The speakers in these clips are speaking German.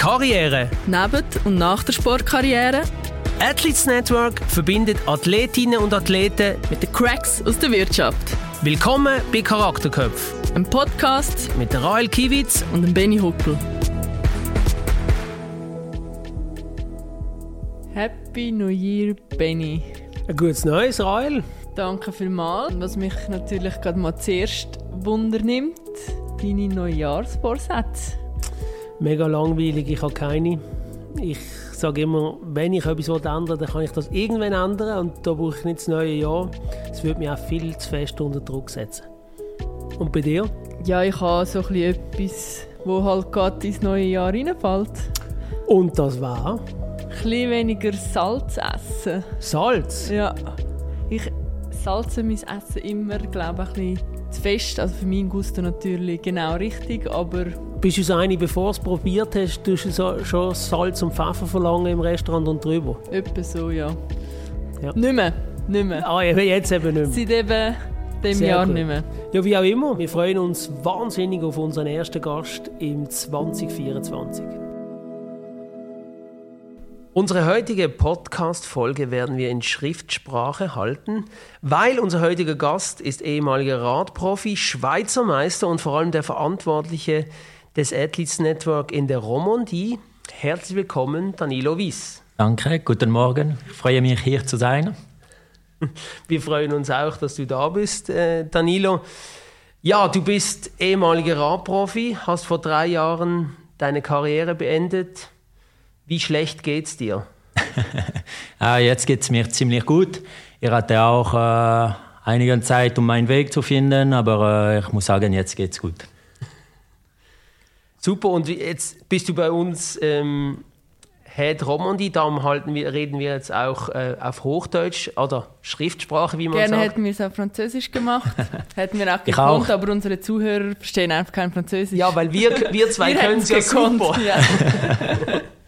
Karriere. Neben und nach der Sportkarriere. Athletes Network verbindet Athletinnen und Athleten mit den Cracks aus der Wirtschaft. Willkommen bei Charakterköpf. Ein Podcast mit der Rael Kiewitz und dem Benny Huckel. Happy New Year, Benny. Ein gutes Neues, Rael. Danke vielmals. Was mich natürlich gerade mal zuerst wundernimmt, deine Neujahrsvorsätze. Mega langweilig, ich habe keine. Ich sage immer, wenn ich etwas ändern will, dann kann ich das irgendwann ändern und da brauche ich nicht das neue Jahr. Es würde mich auch viel zu fest unter Druck setzen. Und bei dir? Ja, ich habe so ein etwas, wo halt gerade ins neue Jahr reinfällt. Und das war? Ein bisschen weniger Salz essen. Salz? Ja. Ich salze mein Essen immer, glaube ich, ein bisschen zu fest. Also für meinen Gusto natürlich genau richtig, aber... Bist du so eine, bevor du es probiert hast, tust du so, schon Salz und Pfeffer verlangen im Restaurant und drüber? Etwa so, ja. ja. Nicht mehr. Nicht mehr. Ah, jetzt eben nicht mehr. Seit eben dem Sehr Jahr gut. nicht mehr. Ja, wie auch immer. Wir freuen uns wahnsinnig auf unseren ersten Gast im 2024. Unsere heutige Podcast-Folge werden wir in Schriftsprache halten, weil unser heutiger Gast ist ehemaliger Radprofi, Schweizer Meister und vor allem der Verantwortliche des Athletes Network in der Romandie. Herzlich willkommen, Danilo Wies. Danke, guten Morgen. Ich freue mich, hier zu sein. Wir freuen uns auch, dass du da bist, äh, Danilo. Ja, du bist ehemaliger Radprofi, hast vor drei Jahren deine Karriere beendet wie schlecht geht es dir? ah, jetzt geht es mir ziemlich gut. Ich hatte auch äh, einige Zeit, um meinen Weg zu finden, aber äh, ich muss sagen, jetzt geht es gut. Super, und jetzt bist du bei uns ähm, Head Romandie, darum halten wir, reden wir jetzt auch äh, auf Hochdeutsch oder Schriftsprache, wie man Gerne sagt. Gerne hätten wir es auf Französisch gemacht, hätten wir auch gekonnt, aber unsere Zuhörer verstehen einfach kein Französisch. Ja, weil wir, wir zwei können es ja super. Ja.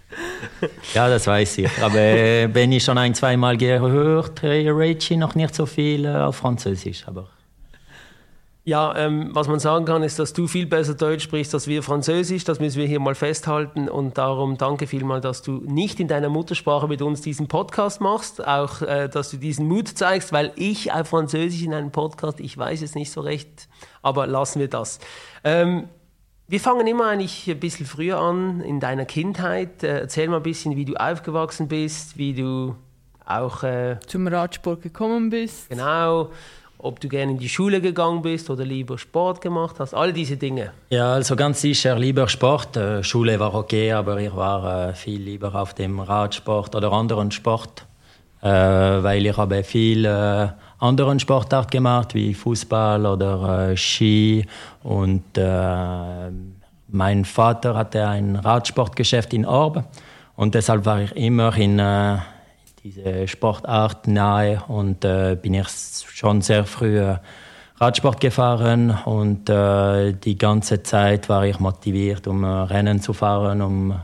ja, das weiß ich. Aber äh, wenn ich schon ein, zweimal gehört, rede noch nicht so viel äh, auf Französisch. Aber ja, ähm, was man sagen kann, ist, dass du viel besser Deutsch sprichst als wir Französisch. Das müssen wir hier mal festhalten. Und darum danke vielmals, dass du nicht in deiner Muttersprache mit uns diesen Podcast machst. Auch, äh, dass du diesen Mut zeigst, weil ich auf Französisch in einem Podcast, ich weiß es nicht so recht, aber lassen wir das. Ähm, wir fangen immer eigentlich ein bisschen früher an, in deiner Kindheit. Äh, erzähl mal ein bisschen, wie du aufgewachsen bist, wie du auch äh, zum Radsport gekommen bist. Genau, ob du gerne in die Schule gegangen bist oder lieber Sport gemacht hast, all diese Dinge. Ja, also ganz sicher lieber Sport. Äh, Schule war okay, aber ich war äh, viel lieber auf dem Radsport oder anderen Sport, äh, weil ich habe viel äh, anderen Sportart gemacht, wie Fußball oder äh, Ski. Und äh, mein Vater hatte ein Radsportgeschäft in Orb. Und deshalb war ich immer in äh, diese Sportart nahe und äh, bin ich schon sehr früh äh, Radsport gefahren und äh, die ganze Zeit war ich motiviert, um äh, Rennen zu fahren, um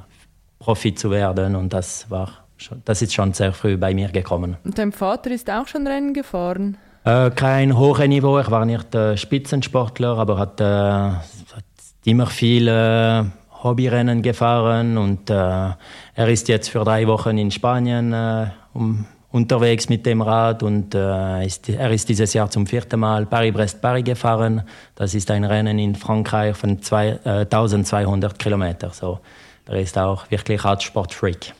Profi zu werden und das war das ist schon sehr früh bei mir gekommen. Und dein Vater ist auch schon Rennen gefahren? Äh, kein hohes Niveau, ich war nicht äh, Spitzensportler, aber hat, äh, hat immer viele Hobbyrennen gefahren und äh, er ist jetzt für drei Wochen in Spanien äh, um, unterwegs mit dem Rad und äh, ist, er ist dieses Jahr zum vierten Mal Paris-Brest-Paris gefahren. Das ist ein Rennen in Frankreich von zwei, 1200 Kilometern. So. Er ist auch wirklich Radsport-Freak.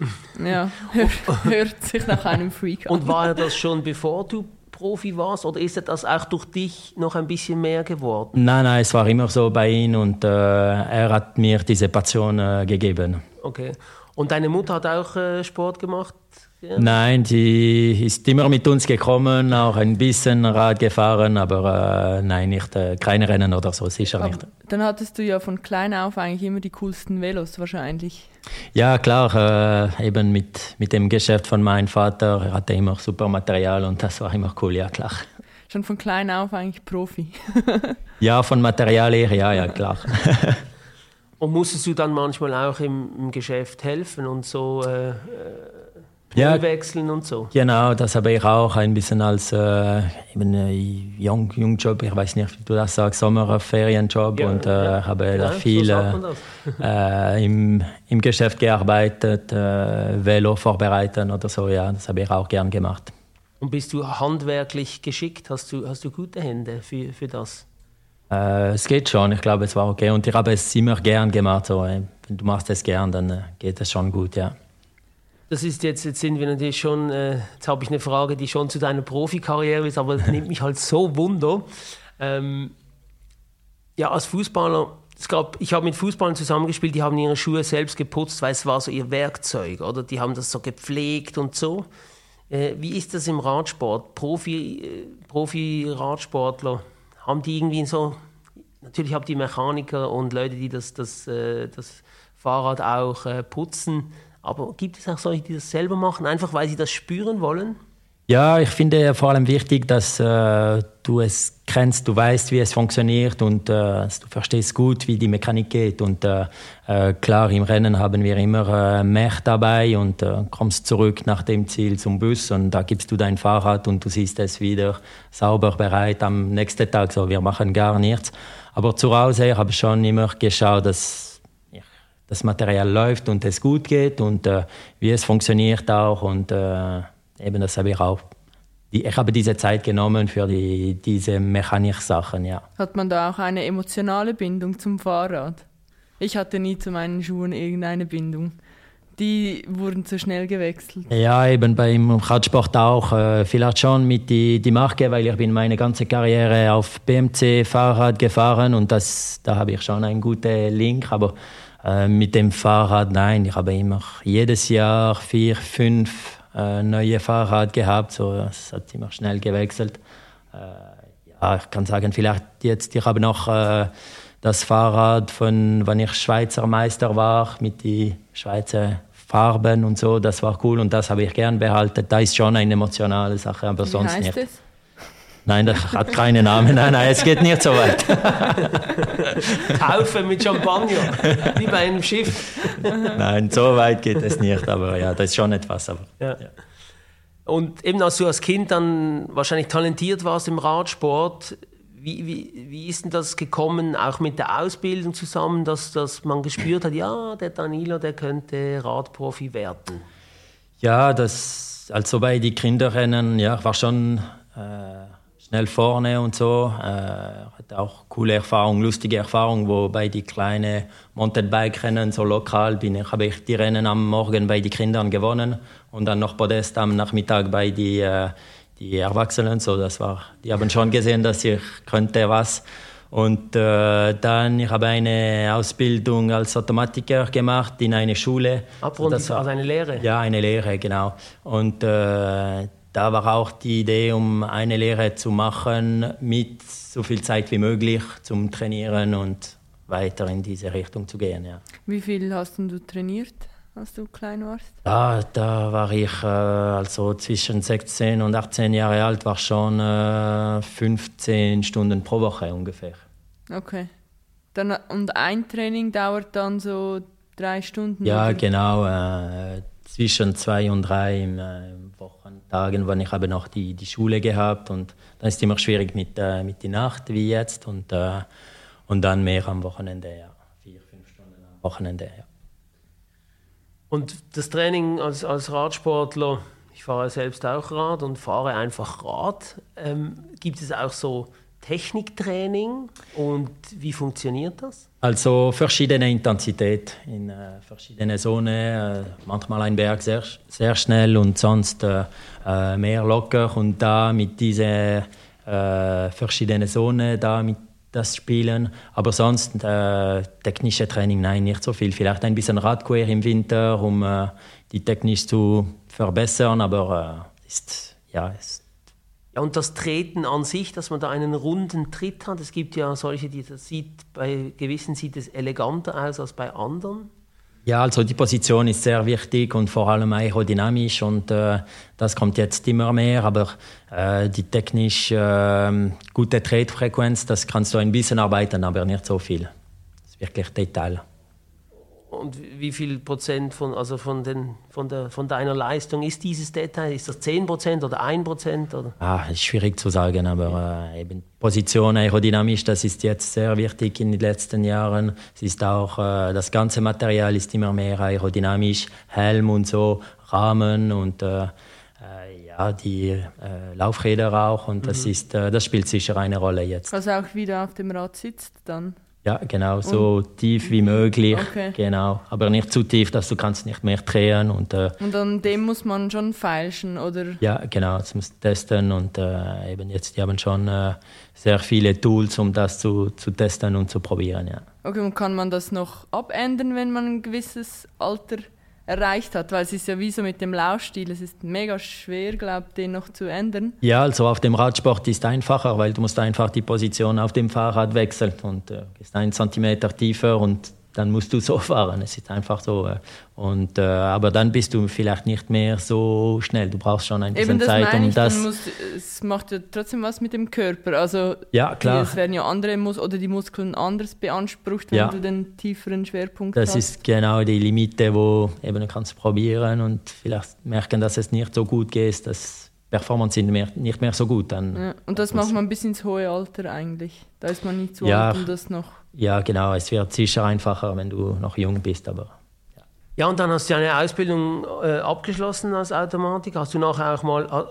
Ja, hört, hört sich nach einem Freak an. Und war er das schon bevor du Profi warst oder ist das auch durch dich noch ein bisschen mehr geworden? Nein, nein, es war immer so bei ihm und äh, er hat mir diese Passion äh, gegeben. Okay. Und deine Mutter hat auch äh, Sport gemacht? Ja. Nein, die ist immer mit uns gekommen, auch ein bisschen Rad gefahren, aber äh, nein, nicht äh, keine Rennen oder so, sicher aber nicht. Dann hattest du ja von klein auf eigentlich immer die coolsten Velos wahrscheinlich. Ja, klar, äh, eben mit, mit dem Geschäft von meinem Vater, er hatte immer super Material und das war immer cool, ja klar. Schon von klein auf eigentlich Profi. ja, von Material her, ja, ja, klar. und musstest du dann manchmal auch im, im Geschäft helfen und so? Äh, ja, wechseln und so. Genau, das habe ich auch ein bisschen als äh, eben, äh, Jung, Jungjob, ich weiß nicht, wie du das sagst, Sommerferienjob ja, und äh, ja. habe ja, da viel so äh, im, im Geschäft gearbeitet, äh, Velo vorbereiten oder so, ja, das habe ich auch gern gemacht. Und bist du handwerklich geschickt? Hast du, hast du gute Hände für, für das? Äh, es geht schon, ich glaube, es war okay und ich habe es immer gern gemacht. So, wenn du machst es gern, dann geht es schon gut, ja. Das ist jetzt, jetzt sind wir natürlich schon, äh, jetzt habe ich eine Frage, die schon zu deiner Profikarriere ist, aber nimmt mich halt so Wunder. Ähm, ja, als Fußballer, es gab, ich habe mit Fußballern zusammengespielt, die haben ihre Schuhe selbst geputzt, weil es war so ihr Werkzeug, oder? Die haben das so gepflegt und so. Äh, wie ist das im Radsport? Profi, äh, Profi-Radsportler, haben die irgendwie so, natürlich habt ihr Mechaniker und Leute, die das, das, äh, das Fahrrad auch äh, putzen. Aber gibt es auch solche, die das selber machen, einfach weil sie das spüren wollen? Ja, ich finde vor allem wichtig, dass äh, du es kennst, du weißt, wie es funktioniert und äh, du verstehst gut, wie die Mechanik geht. Und äh, äh klar, im Rennen haben wir immer äh, mehr dabei und äh, kommst zurück nach dem Ziel zum Bus und da gibst du dein Fahrrad und du siehst es wieder sauber bereit am nächsten Tag. So, wir machen gar nichts. Aber zu Hause habe ich schon immer geschaut, dass das Material läuft und es gut geht und äh, wie es funktioniert auch. Und äh, eben das habe ich auch. Ich habe diese Zeit genommen für die, diese Mechanik-Sachen, ja. Hat man da auch eine emotionale Bindung zum Fahrrad? Ich hatte nie zu meinen Schuhen irgendeine Bindung. Die wurden zu schnell gewechselt. Ja, eben beim Radsport auch. Äh, vielleicht schon mit die, die Marke, weil ich bin meine ganze Karriere auf BMC-Fahrrad gefahren und das, da habe ich schon einen guten Link. Aber äh, mit dem Fahrrad, nein, ich habe immer jedes Jahr vier, fünf äh, neue Fahrrad gehabt, so es hat immer schnell gewechselt. Äh, ja, ich kann sagen, vielleicht jetzt, ich habe noch äh, das Fahrrad von, wenn ich Schweizer Meister war, mit den Schweizer Farben und so, das war cool und das habe ich gern behalten. Da ist schon eine emotionale Sache, aber Wie sonst heißt nicht. Es? Nein, das hat keinen Namen. Nein, nein, es geht nicht so weit. Taufe mit Champagner, wie bei einem Schiff. Nein, so weit geht es nicht, aber ja, das ist schon etwas. Aber, ja. Ja. Und eben als du als Kind dann wahrscheinlich talentiert warst im Radsport, wie, wie, wie ist denn das gekommen, auch mit der Ausbildung zusammen, dass, dass man gespürt hat, ja, der Danilo, der könnte Radprofi werden? Ja, das, also bei den Kinderrennen, ja, war schon... Äh, schnell vorne und so. Äh, hatte auch coole Erfahrungen, lustige Erfahrungen, wo bei die kleinen Mountainbike-Rennen so lokal bin ich, habe ich die Rennen am Morgen bei den Kindern gewonnen und dann noch Podest am Nachmittag bei die, äh, die Erwachsenen. So, das war, die haben schon gesehen, dass ich könnte was. Und äh, dann ich habe eine Ausbildung als Automatiker gemacht in einer Schule. Abrundung, also eine Lehre? Ja, eine Lehre, genau. Und äh, da war auch die Idee, um eine Lehre zu machen, mit so viel Zeit wie möglich zum Trainieren und weiter in diese Richtung zu gehen. Ja. Wie viel hast du trainiert, als du klein warst? Da, da war ich äh, also zwischen 16 und 18 Jahre alt, war schon äh, 15 Stunden pro Woche ungefähr. Okay. Dann, und ein Training dauert dann so drei Stunden? Ja, oder? genau. Äh, zwischen zwei und drei im, Wochentagen, wenn ich habe noch die, die Schule gehabt und dann ist es immer schwierig mit, äh, mit der Nacht wie jetzt und, äh, und dann mehr am Wochenende, ja. Vier, fünf Stunden am Wochenende, ja. Und das Training als, als Radsportler, ich fahre selbst auch Rad und fahre einfach Rad. Ähm, gibt es auch so Techniktraining und wie funktioniert das? Also verschiedene Intensität in äh, verschiedene Zonen. Äh, manchmal ein Berg sehr, sehr schnell und sonst äh, äh mehr locker. Und da mit diesen äh, verschiedenen Zonen, da mit das Spielen. Aber sonst äh, technische Training, nein, nicht so viel. Vielleicht ein bisschen Radquer im Winter, um äh, die Technik zu verbessern. Aber ist, ja, ist ja, und das Treten an sich, dass man da einen runden Tritt hat, es gibt ja solche, die das sieht, bei gewissen sieht es eleganter aus als bei anderen. Ja, also die Position ist sehr wichtig und vor allem aerodynamisch und äh, das kommt jetzt immer mehr, aber äh, die technisch äh, gute Tretfrequenz, das kannst du ein bisschen arbeiten, aber nicht so viel. Das ist wirklich Detail. Und wie viel Prozent von, also von, den, von, der, von deiner Leistung ist dieses Detail? Ist das 10 Prozent oder 1 Prozent? Ah, ist schwierig zu sagen, aber äh, eben Position aerodynamisch, das ist jetzt sehr wichtig in den letzten Jahren. Es ist auch, äh, das ganze Material ist immer mehr aerodynamisch, Helm und so, Rahmen und äh, äh ja, die äh, Laufräder auch und das, mhm. ist, äh, das spielt sicher eine Rolle jetzt. Also auch wieder auf dem Rad sitzt dann? Ja, genau, so und, tief wie möglich. Okay. Genau, aber nicht zu tief, dass du kannst nicht mehr drehen und äh, und an dem muss man schon feilschen, oder? Ja, genau, das muss testen und äh, eben jetzt die haben schon äh, sehr viele Tools, um das zu, zu testen und zu probieren, ja. Okay, und kann man das noch abändern, wenn man ein gewisses Alter erreicht hat, weil es ist ja wie so mit dem Laufstil, es ist mega schwer, glaube ich, den noch zu ändern. Ja, also auf dem Radsport ist es einfacher, weil du musst einfach die Position auf dem Fahrrad wechseln und äh, ist ein Zentimeter tiefer und dann musst du so fahren. Es ist einfach so. Äh, und, äh, aber dann bist du vielleicht nicht mehr so schnell. Du brauchst schon ein bisschen Eben das Zeit, um ich, das. Musst, es macht ja trotzdem was mit dem Körper. Also ja, klar. es werden ja andere Mus oder die Muskeln anders beansprucht, wenn ja. du den tieferen Schwerpunkt das hast. Das ist genau die Limite, wo eben du kannst probieren und vielleicht merken, dass es nicht so gut geht, dass Performance sind mehr, nicht mehr so gut. Dann ja, und das macht man bis ins hohe Alter eigentlich. Da ist man nicht so ja, alt, um das noch. Ja, genau. Es wird sicher einfacher, wenn du noch jung bist, aber. Ja, ja und dann hast du eine Ausbildung äh, abgeschlossen als Automatik. Hast du nachher auch mal äh,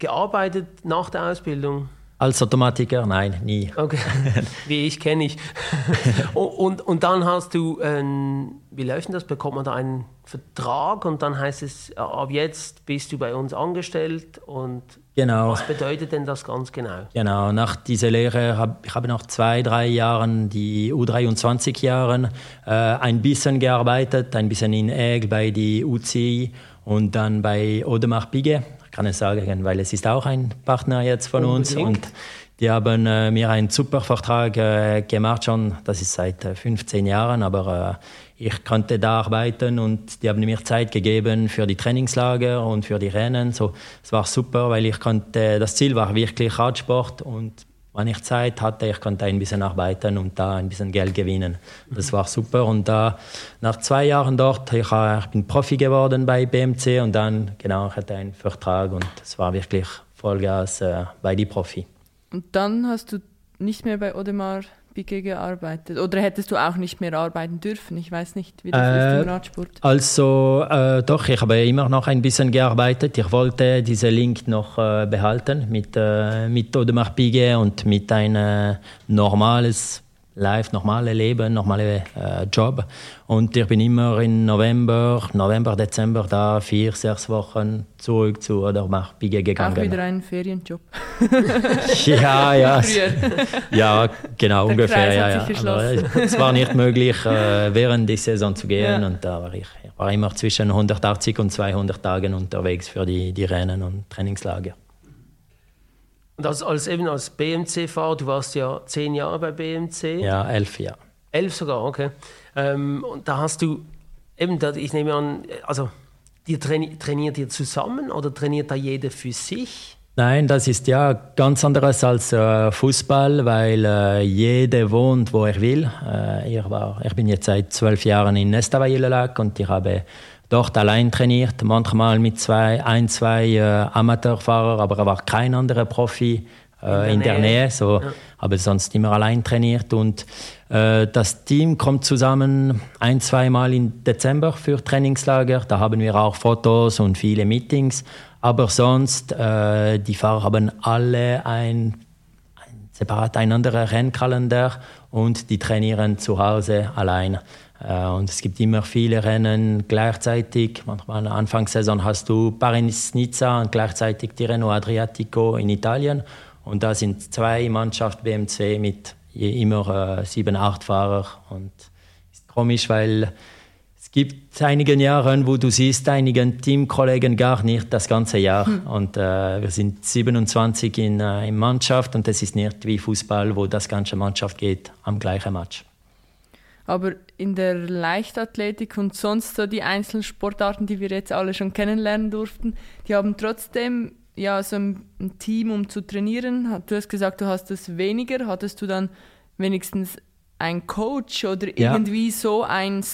gearbeitet nach der Ausbildung? Als Automatiker? Nein, nie. Okay, wie ich kenne ich. und, und dann hast du, ähm, wie läuft denn das? Bekommt man da einen Vertrag und dann heißt es, ab jetzt bist du bei uns angestellt und genau. was bedeutet denn das ganz genau? Genau, nach dieser Lehre habe ich habe nach zwei, drei Jahren, die U23 Jahren, äh, ein bisschen gearbeitet, ein bisschen in Egg bei die UCI und dann bei Audemars Piguet kann ich sagen, weil es ist auch ein Partner jetzt von Unbedingt. uns und die haben äh, mir einen super Vertrag äh, gemacht schon, das ist seit äh, 15 Jahren, aber äh, ich konnte da arbeiten und die haben mir Zeit gegeben für die Trainingslager und für die Rennen. So, es war super, weil ich konnte, das Ziel war wirklich Radsport und wenn ich Zeit hatte, ich konnte ein bisschen arbeiten und da ein bisschen Geld gewinnen. Das war super. Und da, nach zwei Jahren dort, ich, ich bin Profi geworden bei BMC und dann, genau, ich hatte einen Vertrag und es war wirklich Vollgas äh, bei die Profi. Und dann hast du nicht mehr bei Odemar Bicke gearbeitet? Oder hättest du auch nicht mehr arbeiten dürfen? Ich weiß nicht, wie das äh, ist im Radsport. Also äh, doch, ich habe immer noch ein bisschen gearbeitet. Ich wollte diesen Link noch äh, behalten mit, äh, mit Odemar Pige und mit einem normales live normale Leben, normale äh, Job. Und ich bin immer im November, November, Dezember da, vier, sechs Wochen zurück zu oder nach Bige gegangen. Auch wieder ein Ferienjob. ja, ja. ja, genau, der ungefähr. Ja, ja. Aber es war nicht möglich, äh, während der Saison zu gehen. Ja. Und da war ich, ich war immer zwischen 180 und 200 Tagen unterwegs für die, die Rennen und Trainingslager. Und als, als eben als BMC-Fahrer, du warst ja zehn Jahre bei BMC. Ja, elf Jahre. Elf sogar, okay. Ähm, und da hast du eben, ich nehme an, also ihr traini trainiert ihr zusammen oder trainiert da jeder für sich? Nein, das ist ja ganz anderes als äh, Fußball, weil äh, jeder wohnt, wo er will. Äh, ich, war, ich bin jetzt seit zwölf Jahren in Nestavalle und ich habe dort allein trainiert, manchmal mit zwei, ein, zwei äh, Amateurfahrern, aber er war kein anderer Profi äh, in, der, in Nähe. der Nähe, so, ja. aber sonst immer allein trainiert und äh, das Team kommt zusammen ein, zweimal im Dezember für Trainingslager, da haben wir auch Fotos und viele Meetings, aber sonst, äh, die Fahrer haben alle ein, ein separat ein anderer Rennkalender und die trainieren zu Hause allein. Äh, und es gibt immer viele Rennen gleichzeitig. Manchmal Anfangssaison hast du Paris-Nizza und gleichzeitig Tirreno Adriatico in Italien. Und da sind zwei Mannschaften BMC mit immer äh, sieben, acht Fahrer. Und ist komisch, weil es gibt einige Jahre, wo du siehst einigen Teamkollegen gar nicht das ganze Jahr. Hm. Und äh, wir sind 27 in, äh, in Mannschaft und es ist nicht wie Fußball, wo das ganze Mannschaft geht am gleichen Match. Aber in der Leichtathletik und sonst so die einzelnen Sportarten, die wir jetzt alle schon kennenlernen durften, die haben trotzdem ja so ein, Team, um zu trainieren. Du hast gesagt, du hast es weniger. Hattest du dann wenigstens ein Coach oder Ja. irgendwie so ein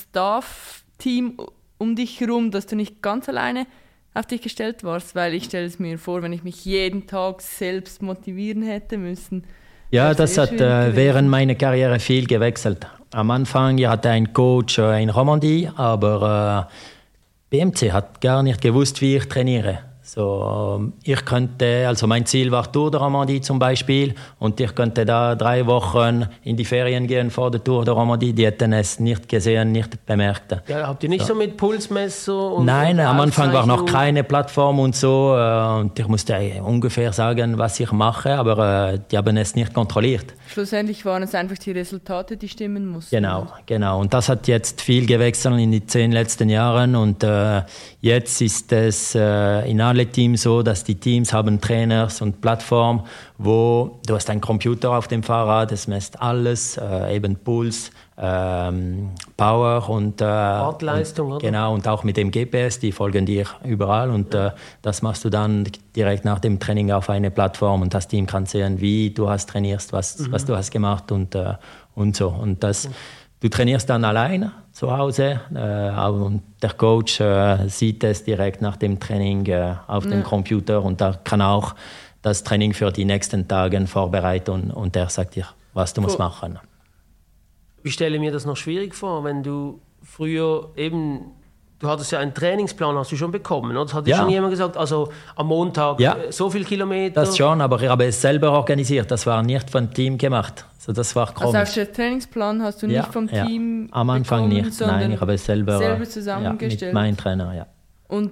Staff-Team um dich herum, dass du nicht ganz alleine auf dich gestellt warst? Weil ich stelle es mir vor, wenn ich mich jeden Tag selbst motivieren hätte müssen. Ja, Das hat äh, während meiner Karriere viel gewechselt. Am Anfang ich hatte einen Coach äh, in Romandie, aber äh, BMC hat gar nicht gewusst, wie ich trainiere. So, ähm, ich könnte, also mein Ziel war Tour de Romandie zum Beispiel und ich könnte da drei Wochen in die Ferien gehen vor der Tour de Romandie. Die hätten es nicht gesehen, nicht bemerkt. Ja, habt ihr nicht so, mit Pulsmesser und Nein, am Anfang war noch keine Plattform und so äh, und ich musste äh, ungefähr sagen, was ich mache, aber äh, die haben es nicht kontrolliert. Schlussendlich waren es einfach die Resultate, die stimmen mussten. Genau, genau. Und das hat jetzt viel gewechselt in den zehn letzten Jahren. Und äh, jetzt ist es äh, in alle Teams so, dass die Teams haben Trainers und Plattformen, wo du hast einen Computer auf dem Fahrrad, es messt alles, äh, eben Puls, ähm, Power und äh, Radleistung, und, oder? Genau, und auch mit dem GPS, die folgen dir überall. Und äh, das machst du dann direkt nach dem Training auf eine Plattform und das Team kann sehen, wie du hast trainierst, was, was du hast gemacht und, äh, und so. Und das, du trainierst dann alleine zu Hause äh, und der Coach äh, sieht es direkt nach dem Training äh, auf dem Computer und da kann auch das Training für die nächsten Tage vorbereiten und, und der sagt dir, was du musst Cool. machen. Ich stelle mir das noch schwierig vor, wenn du früher eben, du hattest ja einen Trainingsplan, hast du schon bekommen, oder? Das hat dir Ja. schon jemand gesagt, also am Montag Ja. äh, so viel Kilometer. Das schon, aber ich habe es selber organisiert. Das war nicht vom Team gemacht. So, das war komisch. Also auf den Trainingsplan hast du Ja, nicht vom ja. Team Am Anfang bekommen, nicht. Nein, ich habe es selber, selber ja, mit zusammengestellt. meinem Trainer, ja. Und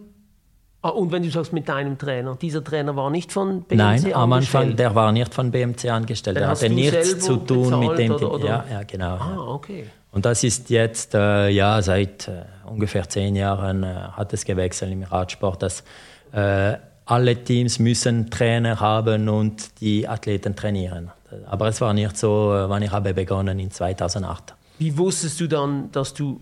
und wenn du sagst mit deinem Trainer, dieser Trainer war nicht von BMC Nein, am Anfang, angestellt? der war nicht von BMC angestellt. Der hatte nichts zu tun mit dem oder- Team. oder? Ja, ja, genau. Ah, okay. Und das ist jetzt, äh, ja, seit äh, ungefähr zehn Jahren äh, hat es gewechselt im Radsport, dass äh, alle Teams müssen Trainer haben und die Athleten trainieren. Aber es war nicht so, äh, wann ich habe begonnen in 2008. Wie wusstest du dann, dass du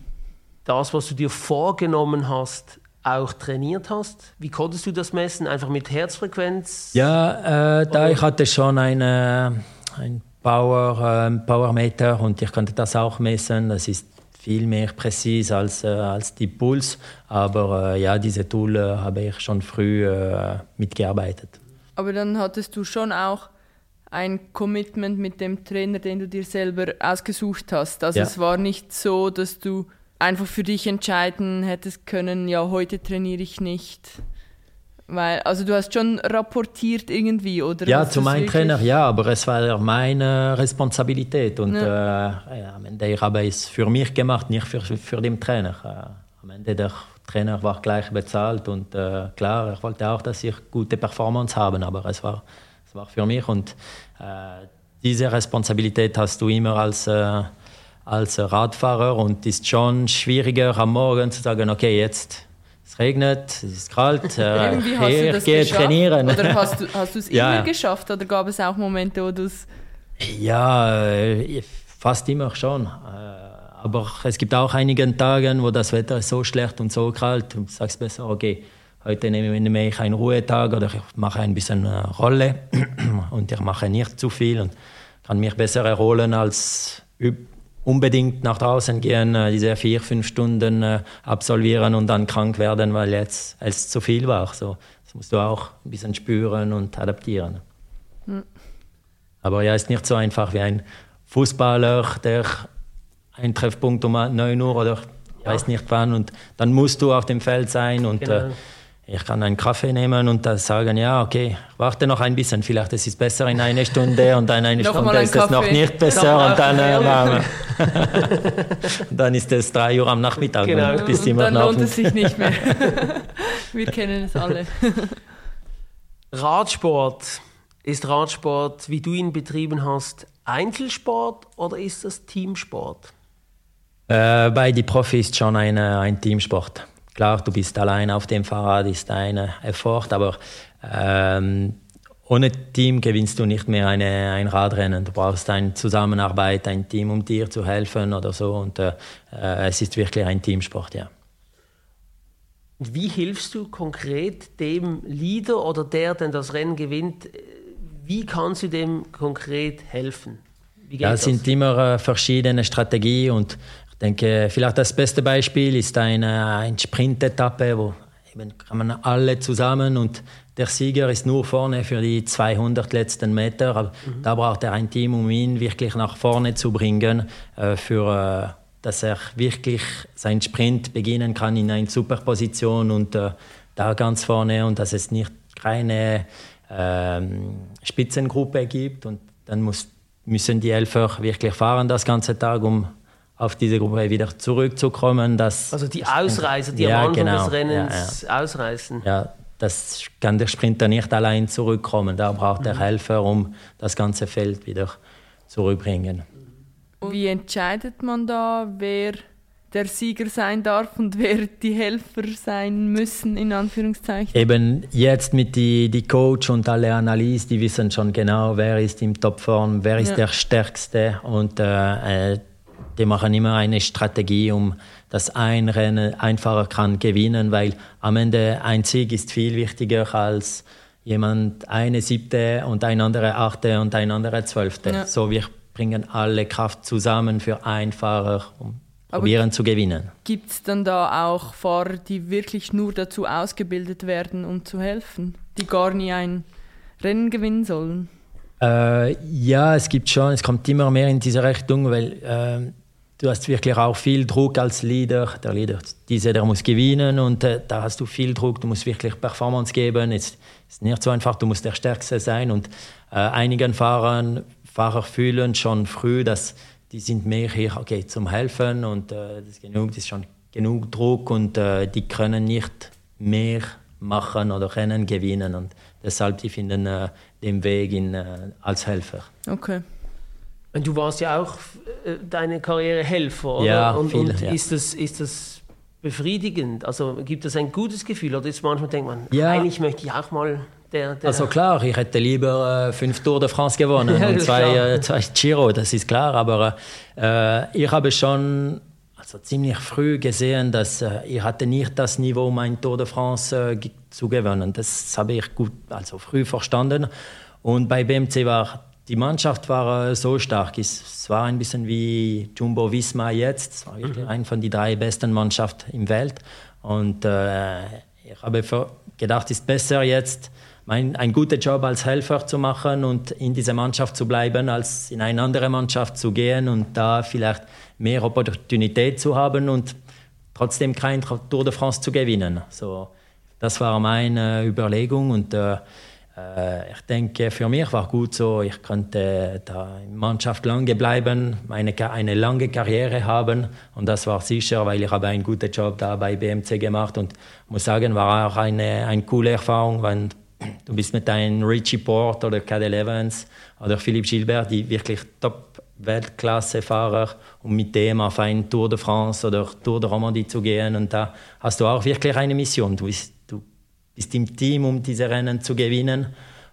das, was du dir vorgenommen hast, auch trainiert hast? Wie konntest du das messen? Einfach mit Herzfrequenz? Ja, äh, da ich hatte schon eine, ein Power, ähm, Powermeter und ich konnte das auch messen. Das ist viel mehr präzise als, äh, als die Puls. Aber äh, ja, diese Tool äh, habe ich schon früh äh, mitgearbeitet. aber dann hattest du schon auch ein Commitment mit dem Trainer, den du dir selber ausgesucht hast. Also Ja. es war nicht so, dass du einfach für dich entscheiden hättest können, ja, heute trainiere ich nicht. Weil, also du hast schon rapportiert irgendwie, oder? Ja, zu meinem Trainer, ja, aber es war meine Responsabilität. Und äh, ja, am Ende ich habe es für mich gemacht, nicht für, für den Trainer. Äh, am Ende der Trainer war gleich bezahlt und äh, klar, er wollte auch, dass ich gute Performance haben, aber es war, es war für mich und äh, diese Responsabilität hast du immer als, äh, als Radfahrer und ist schon schwieriger am Morgen zu sagen, okay, jetzt es regnet, es ist kalt, äh, hast ich gehe trainieren. Oder hast du hast du es Ja, immer geschafft? Oder gab es auch Momente, wo du es... Ja, äh, fast immer schon. Äh, Aber es gibt auch einige Tage, wo das Wetter ist so schlecht und so kalt. Du sagst besser, okay, heute nehme ich einen Ruhetag oder ich mache ein bisschen äh, Rolle und ich mache nicht zu viel und kann mich besser erholen als üb- unbedingt nach draußen gehen, äh, diese vier, fünf Stunden äh, absolvieren und dann krank werden, weil jetzt es zu viel war. So, das musst du auch ein bisschen spüren und adaptieren. Aber ja, ist nicht so einfach wie ein Fußballer, der einen Treffpunkt um 9 Uhr oder ich weiß nicht wann und dann musst du auf dem Feld sein und Genau. äh, ich kann einen Kaffee nehmen und dann sagen, ja, okay, warte noch ein bisschen, vielleicht ist es besser in einer Stunde und in einer Noch Stunde ein ist es noch Kaffee. nicht besser Noch und dann, äh, Kaffee, dann ist es 3 Uhr am Nachmittag Genau. und bist Und immer dann lohnt es sich nicht mehr. Wir kennen es alle. Radsport. Ist Radsport, wie du ihn betrieben hast, Einzelsport oder ist das Teamsport? Äh, bei den Profis ist schon ein, ein Teamsport. Klar, du bist allein auf dem Fahrrad, ist ein Effort, aber ähm, ohne Team gewinnst du nicht mehr eine, ein Radrennen. Du brauchst eine Zusammenarbeit, ein Team, um dir zu helfen oder so. Und äh, äh, es ist wirklich ein Teamsport, ja. Und wie hilfst du konkret dem Leader oder der, der das Rennen gewinnt, wie kannst du dem konkret helfen? Wie ja, es sind immer äh, verschiedene Strategien und denke, vielleicht das beste Beispiel ist eine, eine Sprintetappe, wo eben man alle zusammen und der Sieger ist nur vorne für die 200 letzten Meter. Mhm. Da braucht er ein Team, um ihn wirklich nach vorne zu bringen, äh, für, äh, dass er wirklich seinen Sprint beginnen kann in einer Superposition und äh, da ganz vorne und dass es nicht keine ähm, Spitzengruppe gibt. Und dann muss, müssen die Helfer wirklich fahren das ganze Tag, um auf diese Gruppe wieder zurückzukommen. Dass also die Ausreißer, die ja, am Anfang genau, des Rennens ja, ja. ausreißen. Ja, das kann der Sprinter nicht allein zurückkommen. Da braucht er mhm. Helfer, um das ganze Feld wieder zurückzubringen. Wie entscheidet man da, wer der Sieger sein darf und wer die Helfer sein müssen, in Anführungszeichen? Eben jetzt mit die, die Coach und alle Analysen, die wissen schon genau, wer ist im Topform, wer ist ja. der Stärkste und äh, äh die machen immer eine Strategie, um dass ein Rennen einfacher kann gewinnen, weil am Ende ein Sieg ist viel wichtiger als jemand eine siebte und ein anderer achte und ein anderer zwölfte. Ja. So wir bringen alle Kraft zusammen für Fahrer, um Aber probieren zu gewinnen. Gibt es dann da auch Fahrer, die wirklich nur dazu ausgebildet werden, um zu helfen, die gar nie ein Rennen gewinnen sollen? Äh, ja, es gibt schon, es kommt immer mehr in diese Richtung, weil äh, du hast wirklich auch viel Druck als Leader. Der Leader, diese, der muss gewinnen und äh, da hast du viel Druck. Du musst wirklich Performance geben. Es ist nicht so einfach. Du musst der Stärkste sein und äh, einigen Fahrern, Fahrer fühlen schon früh, dass die sind mehr hier okay, zum Helfen und äh, das, ist genug, das ist schon genug Druck und äh, die können nicht mehr machen oder Rennen gewinnen und deshalb die finden äh, den Weg in, äh, als Helfer. Okay. Du warst ja auch äh, deine Karriere Helfer, oder? Ja, und, viel, und ja. ist, das, ist das befriedigend? Also gibt es ein gutes Gefühl oder ist manchmal denkt man, ja. eigentlich möchte ich auch mal der, der also klar, ich hätte lieber äh, fünf Tour de France gewonnen ja, und zwei, äh, zwei Giro, das ist klar. Aber äh, ich habe schon also ziemlich früh gesehen, dass äh, ich hatte nicht das Niveau, um ein Tour de France äh, zu gewinnen. Das habe ich gut, also früh verstanden. Und bei BMC war die Mannschaft war äh, so stark. Es war ein bisschen wie Jumbo Visma jetzt. Es war mhm. eine von den drei besten Mannschaften im Welt. Und äh, ich habe gedacht, es ist besser jetzt mein, einen guten Job als Helfer zu machen und in dieser Mannschaft zu bleiben, als in eine andere Mannschaft zu gehen und da vielleicht mehr Opportunität zu haben und trotzdem kein Tour de France zu gewinnen. So, das war meine Überlegung und äh, ich denke, für mich war gut so, ich konnte da in Mannschaft lange bleiben, eine, eine lange Karriere haben. Und das war sicher, weil ich habe einen guten Job da bei BMC gemacht. Und muss sagen, war auch eine, eine coole Erfahrung, wenn du bist mit einem Richie Port oder Cadel Evans oder Philippe Gilbert, die wirklich top Weltklasse-Fahrer, um mit dem auf einen Tour de France oder Tour de Romandie zu gehen. Und da hast du auch wirklich eine Mission. Du bist bist im Team, um diese Rennen zu gewinnen.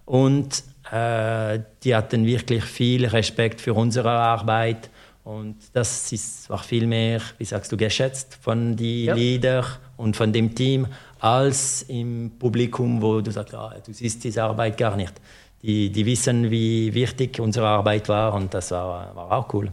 Und äh, die hatten wirklich viel Respekt für unsere Arbeit. Und das ist, war viel mehr, wie sagst du, geschätzt von den ja. Leadern und von dem Team, als im Publikum, wo du sagst, ah, du siehst diese Arbeit gar nicht. Die, die wissen, wie wichtig unsere Arbeit war und das war, war auch cool.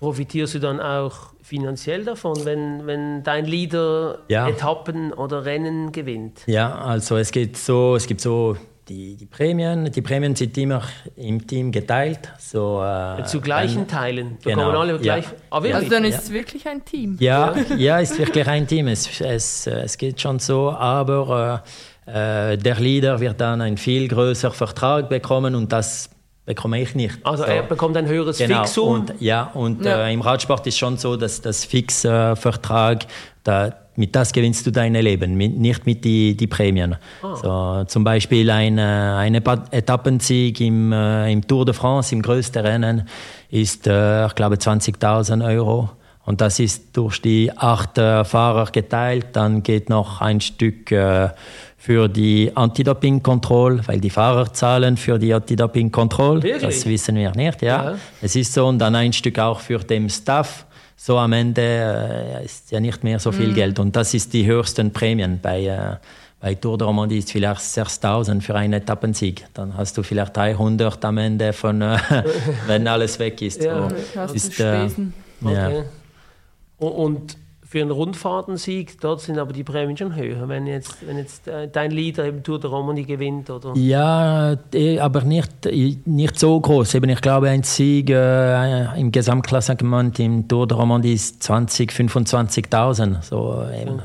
Profitierst du dann auch finanziell davon, wenn, wenn dein Leader ja. Etappen oder Rennen gewinnt? Ja, also es geht so, es gibt so die, die Prämien, die Prämien sind immer im Team geteilt. So, äh, Zu gleichen dann, Teilen. Bekommen genau, alle gleich. Ja. Ah, also dann ist es wirklich ein Team. Ja, ja, ist wirklich ein Team. Es, es, es geht schon so, aber äh, der Leader wird dann einen viel größeren Vertrag bekommen und das bekomme ich nicht. Also so. er bekommt ein höheres genau. Fixum? Und, ja, und ja. Äh, im Radsport ist schon so, dass das Fixvertrag, da, mit das gewinnst du dein Leben, mit, nicht mit die, die Prämien. Oh. So, zum Beispiel ein ein Etappensieg im, äh, im Tour de France, im größten Rennen, ist, äh, ich glaube, 20.000 Euro. Und das ist durch die acht äh, Fahrer geteilt. Dann geht noch ein Stück äh, für die Anti-Doping-Kontrolle, weil die Fahrer zahlen für die Anti-Doping-Kontrolle. Das wissen wir nicht, ja. ja. Es ist so und dann ein Stück auch für den Staff. So am Ende äh, ist ja nicht mehr so viel mhm. Geld und das ist die höchsten Prämien bei, äh, bei Tour de Romandie ist vielleicht 6000 für einen Etappensieg. Dann hast du vielleicht 300 am Ende, von, äh, wenn alles weg ist. Ja, so, ist, äh, okay. ja. Und für einen Rundfahrtensieg, dort sind aber die Prämien schon höher, wenn jetzt, wenn jetzt äh, dein Leader eben Tour de Romandie gewinnt, oder? Ja, eh, aber nicht, nicht so groß. Eben, ich glaube, ein Sieg äh, im Gesamtklassement im Tour de Romandie ist 20, 25.000. So eben,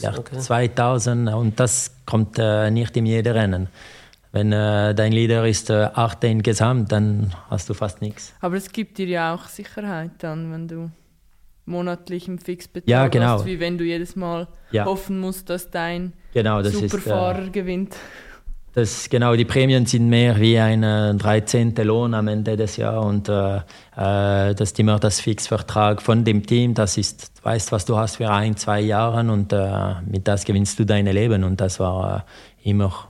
ja, okay. 2.000 und das kommt äh, nicht in jedem Rennen. Wenn äh, dein Leader ist äh, 18 Gesamt, dann hast du fast nichts. Aber es gibt dir ja auch Sicherheit dann, wenn du monatlichen Fixbetrag ja, genau. hast, wie wenn du jedes Mal ja. hoffen musst, dass dein genau, das Superfahrer ist, äh, gewinnt. Das, genau, die Prämien sind mehr wie ein äh, 13. Lohn am Ende des Jahres und äh, äh, das ist immer das Fixvertrag von dem Team. Das ist, du weißt, was du hast für ein, zwei Jahre und äh, mit das gewinnst du dein Leben und das war äh, immer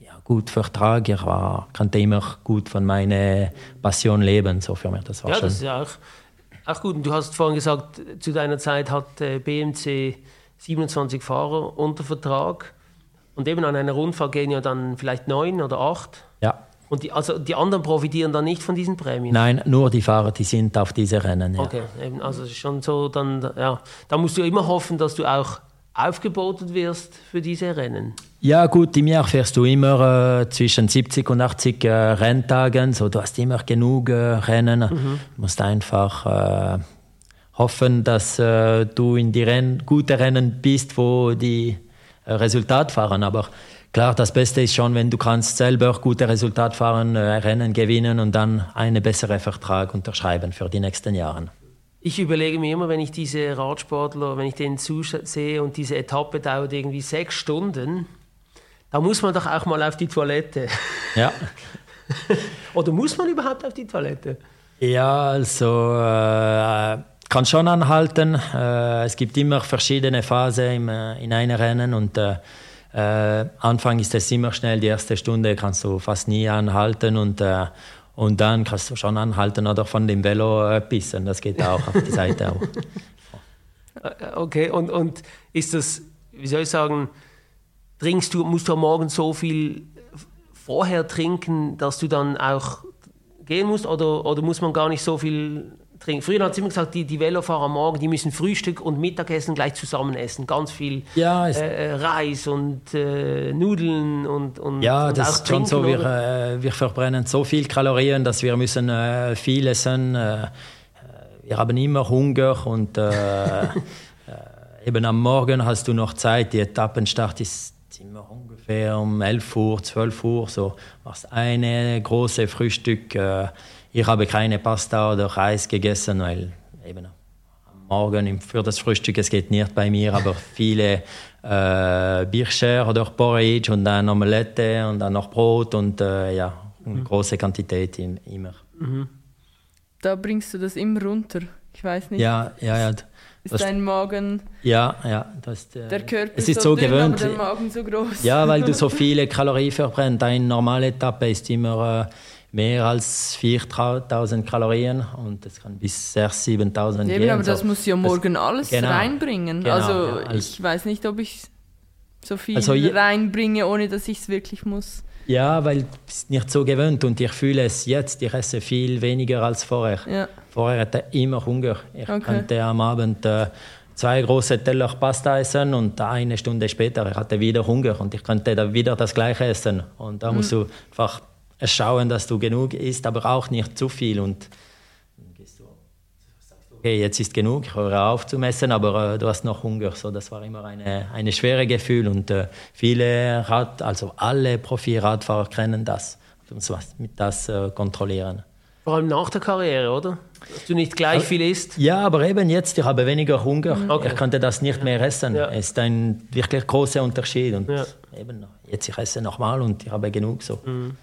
ja, gut Vertrag. Ich war, konnte immer gut von meiner Passion leben, so für mich. Das war ja, schon. Das ist ja auch Ach gut, und du hast vorhin gesagt, zu deiner Zeit hat äh, BMC 27 Fahrer unter Vertrag. Und eben an einer Rundfahrt gehen ja dann vielleicht neun oder acht. Ja. Und die, also die anderen profitieren dann nicht von diesen Prämien? Nein, nur die Fahrer, die sind auf diese Rennen. Ja. Okay, eben, also schon so, dann, ja. Da musst du immer hoffen, dass du auch aufgeboten wirst für diese Rennen. Ja, gut, im Jahr fährst du immer äh, zwischen 70 und 80 äh, Renntagen, so du hast immer genug äh, Rennen. Mhm. Du musst einfach äh, hoffen, dass äh, du in die Renn gute Rennen bist, wo die äh, Resultat fahren. Aber klar, das Beste ist schon, wenn du kannst selber gute Resultat fahren, Rennen gewinnen und dann einen besseren Vertrag unterschreiben für die nächsten Jahre. Ich überlege mir immer, wenn ich diese Radsportler, wenn ich denen zusehe und diese Etappe dauert irgendwie sechs Stunden, da muss man doch auch mal auf die Toilette. Ja. Oder muss man überhaupt auf die Toilette? Ja, also äh, kann schon anhalten. Äh, es gibt immer verschiedene Phasen im, äh, in einem Rennen und äh, äh, Anfang ist es immer schnell, die erste Stunde kannst du fast nie anhalten und, äh, und dann kannst du schon anhalten oder von dem Velo pissen. Das geht auch auf die Seite auch. Okay, und, und ist das, wie soll ich sagen, trinkst du, musst du am Morgen so viel vorher trinken, dass du dann auch gehen musst oder, oder muss man gar nicht so viel trinken? Früher hat es immer gesagt, die, die Velofahrer am Morgen, die müssen Frühstück und Mittagessen gleich zusammen essen. Ganz viel ja, äh, äh, Reis und äh, Nudeln und, und Ja, und das ist schon so. Wir, äh, wir verbrennen so viel Kalorien, dass wir müssen äh, viel essen. Äh, wir haben immer Hunger und eben am Morgen hast du noch Zeit. Die Etappenstart ist immer ungefähr um 11 Uhr, 12 Uhr, so machst eine große Frühstück. Äh, ich habe keine Pasta oder Reis gegessen, weil eben am Morgen für das Frühstück, es geht nicht bei mir, aber viele äh, Bircher oder Porridge und dann Omelette und dann noch Brot und äh, ja, eine mhm. große Quantität immer. Mhm. Da bringst du das immer runter. Ich weiß nicht. Ja, ja, ja. Ist das, dein Magen. Ja, ja. Das, äh, der Körper es ist so, so dünn, gewöhnt. Der Magen so groß. Ja, weil du so viele Kalorien verbrennst. Deine normale Etappe ist immer äh, mehr als 4000 Kalorien und das kann bis 6.000, 7.000 gehen. aber das muss ja morgen das, alles genau, reinbringen. Genau, also ja, als, ich weiß nicht, ob ich so viel also, reinbringe, ohne dass ich es wirklich muss. Ja, weil bist nicht so gewöhnt und ich fühle es jetzt, ich esse viel weniger als vorher. Ja. Vorher hatte ich immer Hunger. Ich okay. konnte am Abend äh, zwei große Teller Pasta essen und eine Stunde später ich hatte wieder Hunger und ich konnte da wieder das gleiche essen. Und da mhm. musst du einfach schauen, dass du genug isst, aber auch nicht zu viel. Und okay, jetzt ist genug, ich höre auf zu messen, aber äh, du hast noch Hunger. So, das war immer eine, eine schwere Gefühl und äh, viele Rad, also alle Profi-Radfahrer kennen das, mit das äh, kontrollieren. Vor allem nach der Karriere, oder? Dass du nicht gleich viel isst. Ja, aber eben jetzt, ich habe weniger Hunger. Mhm. Okay. Ich konnte das nicht mehr essen. Ja. Es ist ein wirklich großer Unterschied. Und ja. eben, jetzt ich esse nochmal und ich habe genug so. Mhm.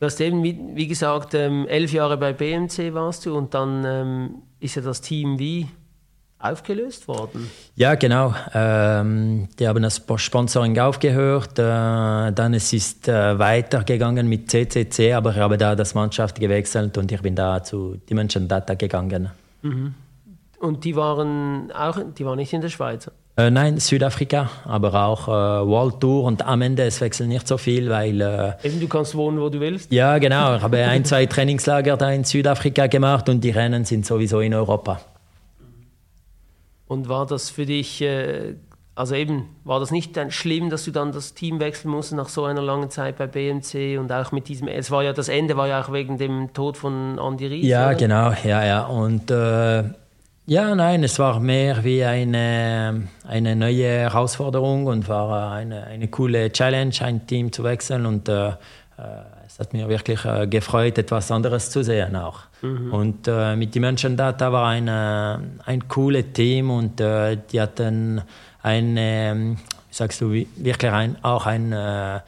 Du hast eben, wie, wie gesagt, ähm, elf Jahre bei BMC warst du und dann ähm, ist ja das Team wie aufgelöst worden. Ja, genau. Ähm, die haben das Sponsoring aufgehört. Äh, dann es ist äh, weitergegangen mit CCC, aber ich habe da das Mannschaft gewechselt und ich bin da zu Dimension Data gegangen. Mhm. Und die waren auch, die waren nicht in der Schweiz? Äh, nein, Südafrika, aber auch äh, World Tour und am Ende es wechselt nicht so viel, weil äh, Eben, du kannst wohnen, wo du willst. ja genau, ich habe ein zwei Trainingslager da in Südafrika gemacht und die Rennen sind sowieso in Europa. Und war das für dich, äh, also eben, war das nicht dann schlimm, dass du dann das Team wechseln musst nach so einer langen Zeit bei BMC und auch mit diesem, es war ja das Ende war ja auch wegen dem Tod von Andy Ries. Ja, oder? genau, ja, ja. Und äh, ja, nein, es war mehr wie eine, eine neue Herausforderung und war eine, eine coole Challenge, ein Team zu wechseln. Und äh, äh, es hat mir wirklich äh, gefreut, etwas anderes zu sehen auch. Und äh, mit den Menschen da, da war ein, äh, ein cooles Team und äh, die hatten eine, ähm, wie sagst du, wirklich ein, auch ein äh,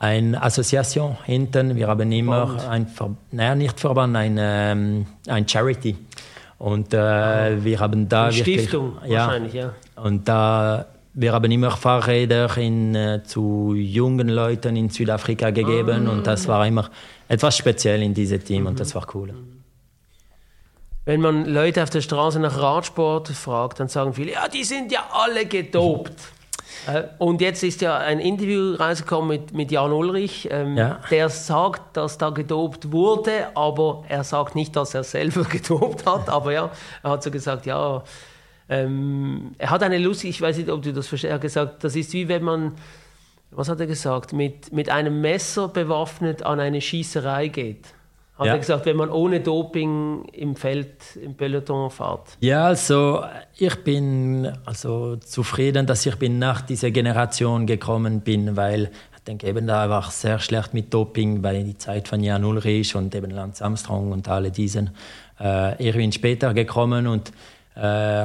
eine Assoziation hinten. Wir haben immer Verband. ein, Ver nein, nicht Verband, ein, ähm, ein Charity. Und äh, wir haben da Eine wirklich, Stiftung ja, wahrscheinlich, ja. Und da wir haben immer Fahrräder in, äh, zu jungen Leuten in Südafrika gegeben und das war immer etwas speziell in diesem Team und das war cool. Wenn man Leute auf der Straße nach Radsport fragt, dann sagen viele, ja, die sind ja alle gedopt. Äh, Und jetzt ist ja ein Interview rausgekommen mit, mit Jan Ulrich, ähm, Ja. der sagt, dass da gedopt wurde, aber er sagt nicht, dass er selber gedopt hat. Aber ja, er hat so gesagt, ja, ähm, er hat eine lustige, ich weiß nicht, ob du das verstehst, er hat gesagt, das ist wie wenn man, was hat er gesagt, mit, mit einem Messer bewaffnet an eine Schießerei geht. Hat Ja. er gesagt, wenn man ohne Doping im Feld, im Peloton fährt. Ja, also ich bin also zufrieden, dass ich bin nach dieser Generation gekommen bin, weil ich denke eben da war sehr schlecht mit Doping bei die Zeit von Jan Ulrich und eben Lance Armstrong und alle diesen. Äh, ich bin später gekommen und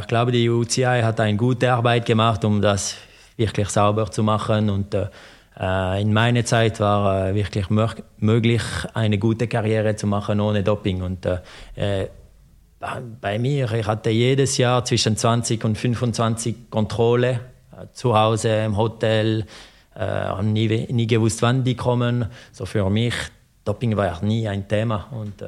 ich glaube die UCI hat eine gute Arbeit gemacht, um das wirklich sauber zu machen und äh, äh, in meiner Zeit war äh, wirklich mö- möglich, eine gute Karriere zu machen ohne Doping und äh, äh, bei mir, ich hatte jedes Jahr zwischen 20 und 25 Kontrolle äh, zu Hause, im Hotel. Äh, habe nie, nie gewusst, wann die kommen. So für mich, Doping war nie ein Thema. Und, äh,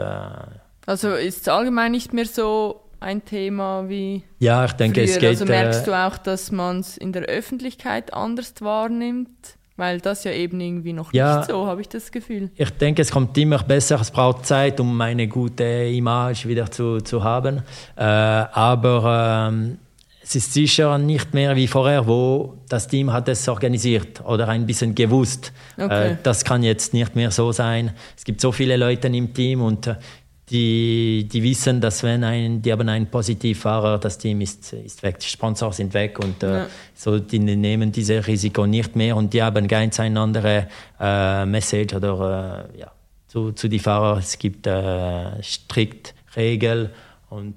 Also ist es allgemein nicht mehr so ein Thema wie ja, ich denke, früher. es geht. also merkst äh, du auch, dass man es in der Öffentlichkeit anders wahrnimmt? Weil das ja eben irgendwie noch Ja. nicht so, habe ich das Gefühl. Ich denke, es kommt immer besser. Es braucht Zeit, um eine gute Image wieder zu, zu haben. Äh, aber ähm, es ist sicher nicht mehr wie vorher, wo das Team hat es organisiert oder ein bisschen gewusst. Okay. Äh, das kann jetzt nicht mehr so sein. Es gibt so viele Leute im Team und äh, die, die wissen, dass wenn ein, die haben einen Positivfahrer, das Team ist, ist weg, die Sponsors sind weg und äh, Ja. so die nehmen dieses Risiko nicht mehr und die haben ganz eine andere äh, Message oder äh, ja, zu, zu die Fahrer. Es gibt äh, strikt Regeln und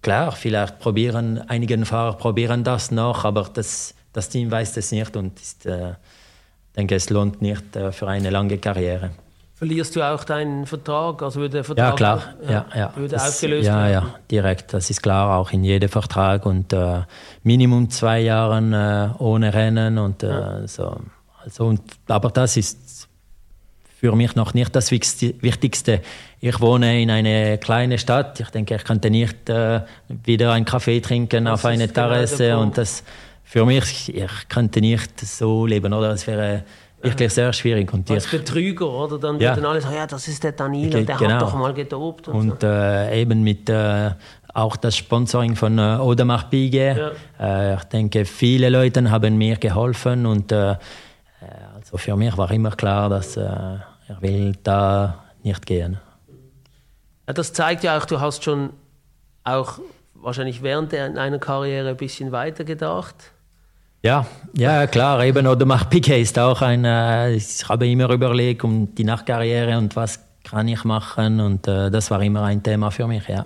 klar, vielleicht probieren einige Fahrer probieren das noch, aber das, das Team weiß das nicht und ist, äh, ich denke, es lohnt nicht äh, für eine lange Karriere. Verlierst du auch deinen Vertrag? Also würde der Vertrag Ja, klar. Ja, ja. würde Das- aufgelöst ja, werden? ja, direkt. Das ist klar, auch in jedem Vertrag und äh, Minimum zwei Jahren äh, ohne Rennen und äh, so. Also, und, aber das ist für mich noch nicht das Wichtigste-. Ich wohne in einer kleinen Stadt. Ich denke, ich könnte nicht äh, wieder einen Kaffee trinken Das auf einer genau Terrasse Punkt. und das für mich, ich könnte nicht so leben, oder? Das wäre wirklich sehr schwierig. Und Als ich, Betrüger, oder? Dann Ja. würden alle sagen, ja, das ist der Danilo, Ge- der genau. hat doch mal gedopt. Und, Und äh, eben mit äh, auch das Sponsoring von äh, Audemars Piguet. Äh, ich denke, viele Leute haben mir geholfen und äh, äh, also für mich war immer klar, dass äh, ich will da nicht gehen. so. ja, das zeigt ja auch, du hast schon auch wahrscheinlich während deiner Karriere ein bisschen weiter gedacht. Ja, ja klar, eben Audemars Piguet ist auch ein, äh, ich habe immer überlegt um die Nachkarriere und was kann ich machen und äh, das war immer ein Thema für mich, ja.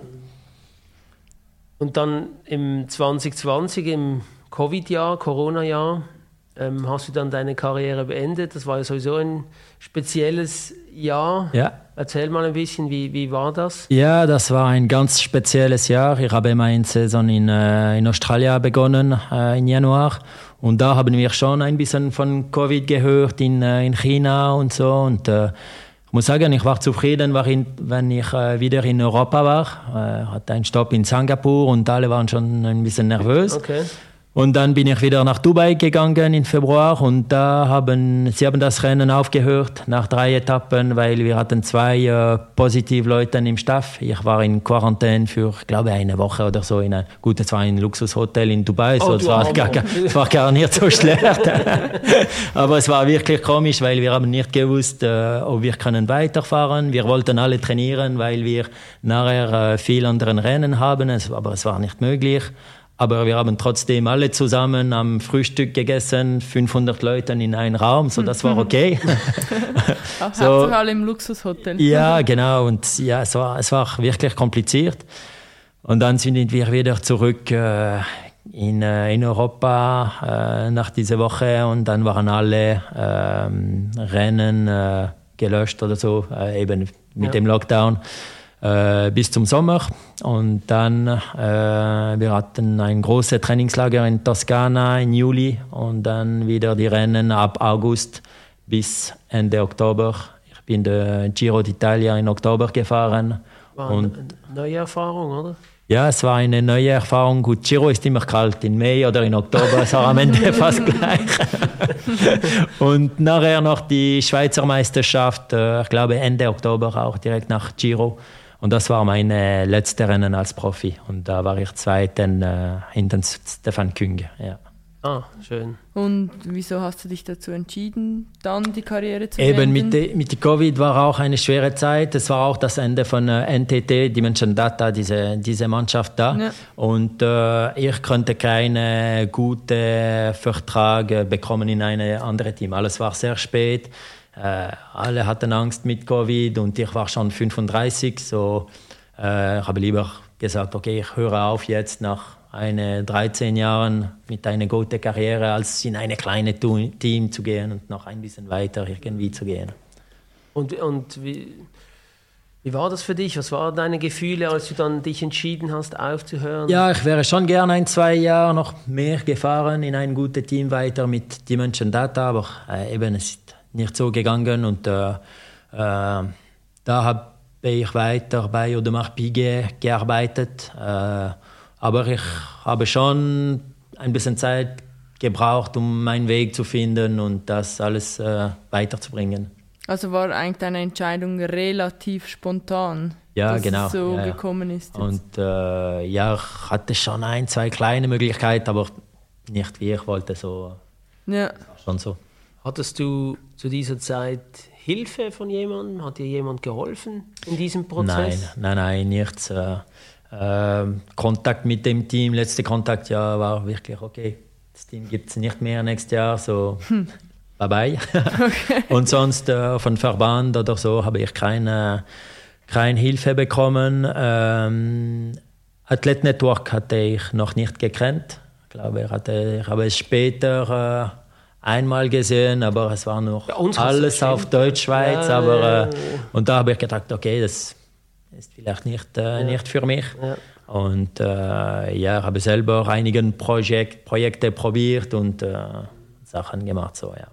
Und dann im 2020, im Covid-Jahr, Corona-Jahr, ähm, hast du dann deine Karriere beendet. Das war ja sowieso ein spezielles Jahr. Ja. Erzähl mal ein bisschen, wie, wie war das? Ja, das war ein ganz spezielles Jahr. Ich habe meine Saison in, äh, in Australien begonnen äh, im Januar und da haben wir schon ein bisschen von Covid gehört in, äh, in China und so und äh, ich muss sagen, ich war zufrieden, wenn ich äh, wieder in Europa war. Äh, hatte einen Stopp in Singapur und alle waren schon ein bisschen nervös. Okay. Und dann bin ich wieder nach Dubai gegangen im Februar und da haben sie haben das Rennen aufgehört nach drei Etappen, weil wir hatten zwei äh, positive Leute im Staff. Ich war in Quarantäne für glaube eine Woche oder so in ein gut, es war ein Luxushotel in Dubai, so oh, es war, gar, es war gar nicht so schlecht. Aber es war wirklich komisch, weil wir haben nicht gewusst, äh, ob wir können weiterfahren. Wir wollten alle trainieren, weil wir nachher äh, viel anderen Rennen haben, aber es war nicht möglich. Aber wir haben trotzdem alle zusammen am Frühstück gegessen, 500 Leute in einem Raum, so das war okay. so, alle im Luxushotel. Ja, genau. Und ja, es war, es war wirklich kompliziert. Und dann sind wir wieder zurück äh, in, äh, in Europa äh, nach dieser Woche und dann waren alle ähm, Rennen äh, gelöscht oder so, äh, eben mit ja. dem Lockdown äh, bis zum Sommer. Und dann, äh, wir hatten ein großes Trainingslager in Toskana im Juli und dann wieder die Rennen ab August bis Ende Oktober. Ich bin den Giro d'Italia in Oktober gefahren. War eine neue Erfahrung, oder? Ja, es war eine neue Erfahrung. Gut, Giro ist immer kalt, in Mai oder in Oktober, es war am Ende fast gleich. und nachher noch die Schweizer Meisterschaft, äh, ich glaube Ende Oktober auch direkt nach Giro. Und das war meine letzte Rennen als Profi. Und da war ich Zweiten äh, hinter Stefan Künge. Ja. Ah, schön. Und wieso hast du dich dazu entschieden, dann die Karriere zu Eben beenden? mit, de, mit der Covid war auch eine schwere Zeit. Es war auch das Ende von äh, NTT, Dimension Data, diese, diese Mannschaft da. Ja. Und äh, ich konnte keinen guten Vertrag bekommen in ein anderes Team. Alles war sehr spät. Äh, alle hatten Angst mit Covid und ich war schon 35, so äh, habe lieber gesagt, okay, ich höre auf jetzt nach eine 13 Jahren mit einer guten Karriere, als in ein kleines Team zu gehen und noch ein bisschen weiter irgendwie zu gehen. Und, und wie, wie war das für dich? Was waren deine Gefühle, als du dann dich entschieden hast, aufzuhören? Ja, ich wäre schon gerne ein, zwei Jahre noch mehr gefahren in ein gutes Team weiter mit Dimension Data, aber äh, eben es ist nicht so gegangen und äh, äh, da habe ich weiter bei Audemars Piguet gearbeitet. Äh, aber ich habe schon ein bisschen Zeit gebraucht, um meinen Weg zu finden und das alles äh, weiterzubringen. Also war eigentlich deine Entscheidung relativ spontan, ja, dass genau, es so ja, gekommen ist. Jetzt. Und äh, ja, ich hatte schon ein, zwei kleine Möglichkeiten, aber nicht wie ich wollte. So. Ja. Schon so. Hattest du zu dieser Zeit Hilfe von jemandem? Hat dir jemand geholfen in diesem Prozess? Nein, nein, nein, nichts. Äh, äh, Kontakt mit dem Team, letzter Kontakt, ja, war wirklich okay. Das Team gibt es nicht mehr nächstes Jahr, so hm. bye bye. Okay. Und sonst äh, von Verband oder so habe ich keine, keine Hilfe bekommen. Ähm, Athlet Network hatte ich noch nicht gekannt. Ich glaube, ich, hatte, ich habe es später äh, einmal gesehen, aber es war noch alles auf Deutschschweiz. Ja, aber, ja, ja. Äh, und da habe ich gedacht, okay, das ist vielleicht nicht, äh, nicht für mich. Und äh, ja, habe selber einige Projekt, Projekte probiert und äh, Sachen gemacht. So, ja.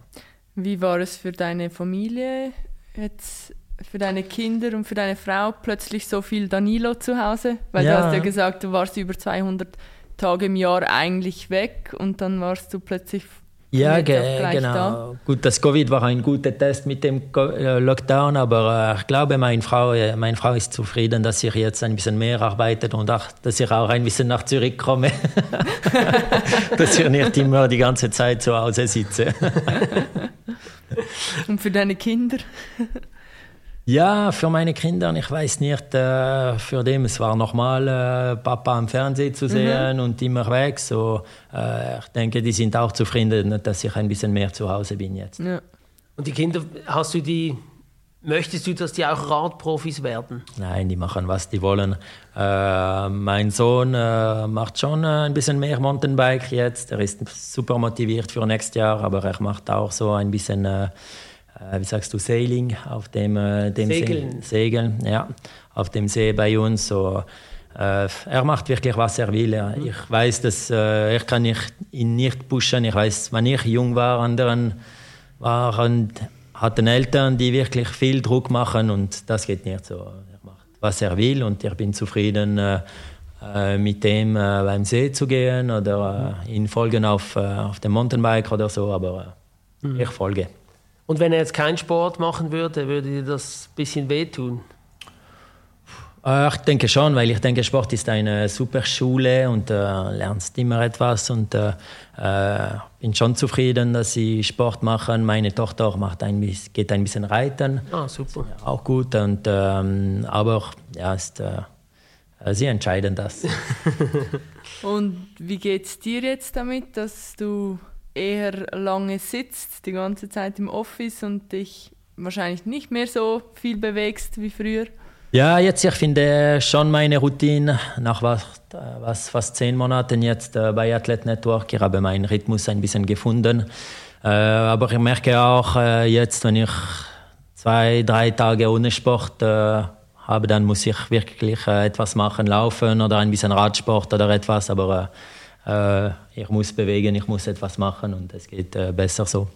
Wie war es für deine Familie, jetzt für deine Kinder und für deine Frau plötzlich so viel Danilo zu Hause? Weil du hast ja gesagt, du warst über 200 Tage im Jahr eigentlich weg und dann warst du plötzlich ja, ge genau. Da. Gut, das Covid war ein guter Test mit dem äh, Lockdown, aber äh, ich glaube, meine Frau, äh, meine Frau ist zufrieden, dass ich jetzt ein bisschen mehr arbeitet und auch, dass ich auch ein bisschen nach Zürich komme. dass ich nicht immer die ganze Zeit zu Hause sitze. und für deine Kinder? Ja, für meine Kinder, ich weiß nicht, äh, für den es war nochmal äh, Papa am Fernsehen zu sehen mhm. und immer weg. So, äh, ich denke, die sind auch zufrieden, dass ich ein bisschen mehr zu Hause bin jetzt. Ja. Und die Kinder, hast du die, möchtest du, dass die auch Radprofis werden? Nein, die machen, was die wollen. Äh, mein Sohn äh, macht schon ein bisschen mehr Mountainbike jetzt. Er ist super motiviert für nächstes Jahr, aber er macht auch so ein bisschen äh, äh, wie sagst du, Sailing auf dem, äh, dem Segeln. Segeln, ja, auf dem See bei uns. So, äh, er macht wirklich, was er will. Mhm. Ich weiß, dass äh, ich kann nicht, ihn nicht pushen. Ich weiß, wenn ich jung war, anderen waren, hatten Eltern, die wirklich viel Druck machen und das geht nicht so. Er macht, was er will und ich bin zufrieden, äh, äh, mit dem äh, beim See zu gehen oder äh, ihn folgen auf, äh, auf dem Mountainbike oder so, aber mhm. ich folge. Und wenn er jetzt keinen Sport machen würde, würde dir das ein bisschen wehtun? Äh, ich denke schon, weil ich denke, Sport ist eine super Schule und äh, lernst immer etwas und äh, äh, bin schon zufrieden, dass sie Sport machen. Meine Tochter macht ein, geht ein bisschen reiten. Ah, super. Auch gut und ähm, aber ja, ist, äh, sie entscheiden das. und wie geht es dir jetzt damit, dass du eher lange sitzt, die ganze Zeit im Office und dich wahrscheinlich nicht mehr so viel bewegst wie früher? Ja, jetzt ich finde schon meine Routine nach was, was fast zehn Monaten jetzt äh, bei Athlet Network. Ich habe meinen Rhythmus ein bisschen gefunden. Äh, aber ich merke auch äh, jetzt, wenn ich zwei, drei Tage ohne Sport habe, dann muss ich wirklich etwas machen, laufen oder ein bisschen Radsport oder etwas. Aber ich muss bewegen, ich muss etwas machen und es geht besser so.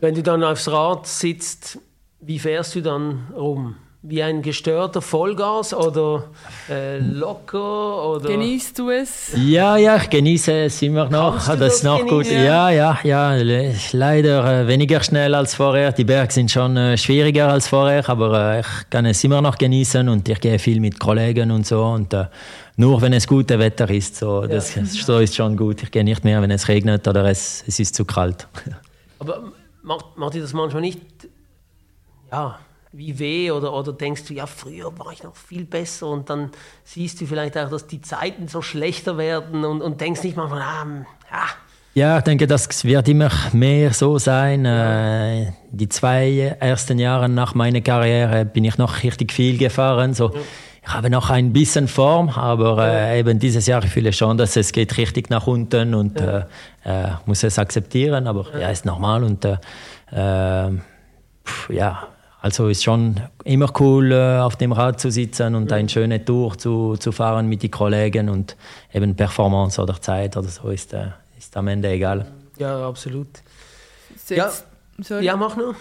Wenn du dann aufs Rad sitzt, wie fährst du dann rum? Wie ein gestörter Vollgas oder äh, locker? Oder? Genießt du es? Ja, ja, ich genieße es immer noch. Kannst das, noch genießen? gut. Ja, ja, ja. Leider äh, weniger schnell als vorher. Die Berge sind schon äh, schwieriger als vorher, aber äh, ich kann es immer noch genießen und ich gehe viel mit Kollegen und so. Und äh, nur wenn es gutes Wetter ist, so, das, ja. so ist schon gut. Ich gehe nicht mehr, wenn es regnet oder es, es ist zu kalt. Aber macht, macht dir das manchmal nicht, ja, wie weh oder, oder denkst du, ja, früher war ich noch viel besser und dann siehst du vielleicht auch, dass die Zeiten so schlechter werden und, und denkst nicht mal von, ah, ja. Ja, ich denke, das wird immer mehr so sein. Äh, die zwei ersten Jahre nach meiner Karriere bin ich noch richtig viel gefahren. So, ja. Ich habe noch ein bisschen Form, aber äh, eben dieses Jahr ich fühle schon, dass es geht richtig nach unten und ja. äh, äh muss es akzeptieren. Aber ja, ist normal und ja, also ist schon immer cool, äh, auf dem Rad zu sitzen und eine schöne Tour zu, zu fahren mit den Kollegen und eben Performance oder Zeit oder so ist, äh, ist am Ende egal. Ja, absolut. Setzt, ja, ja, mach nur.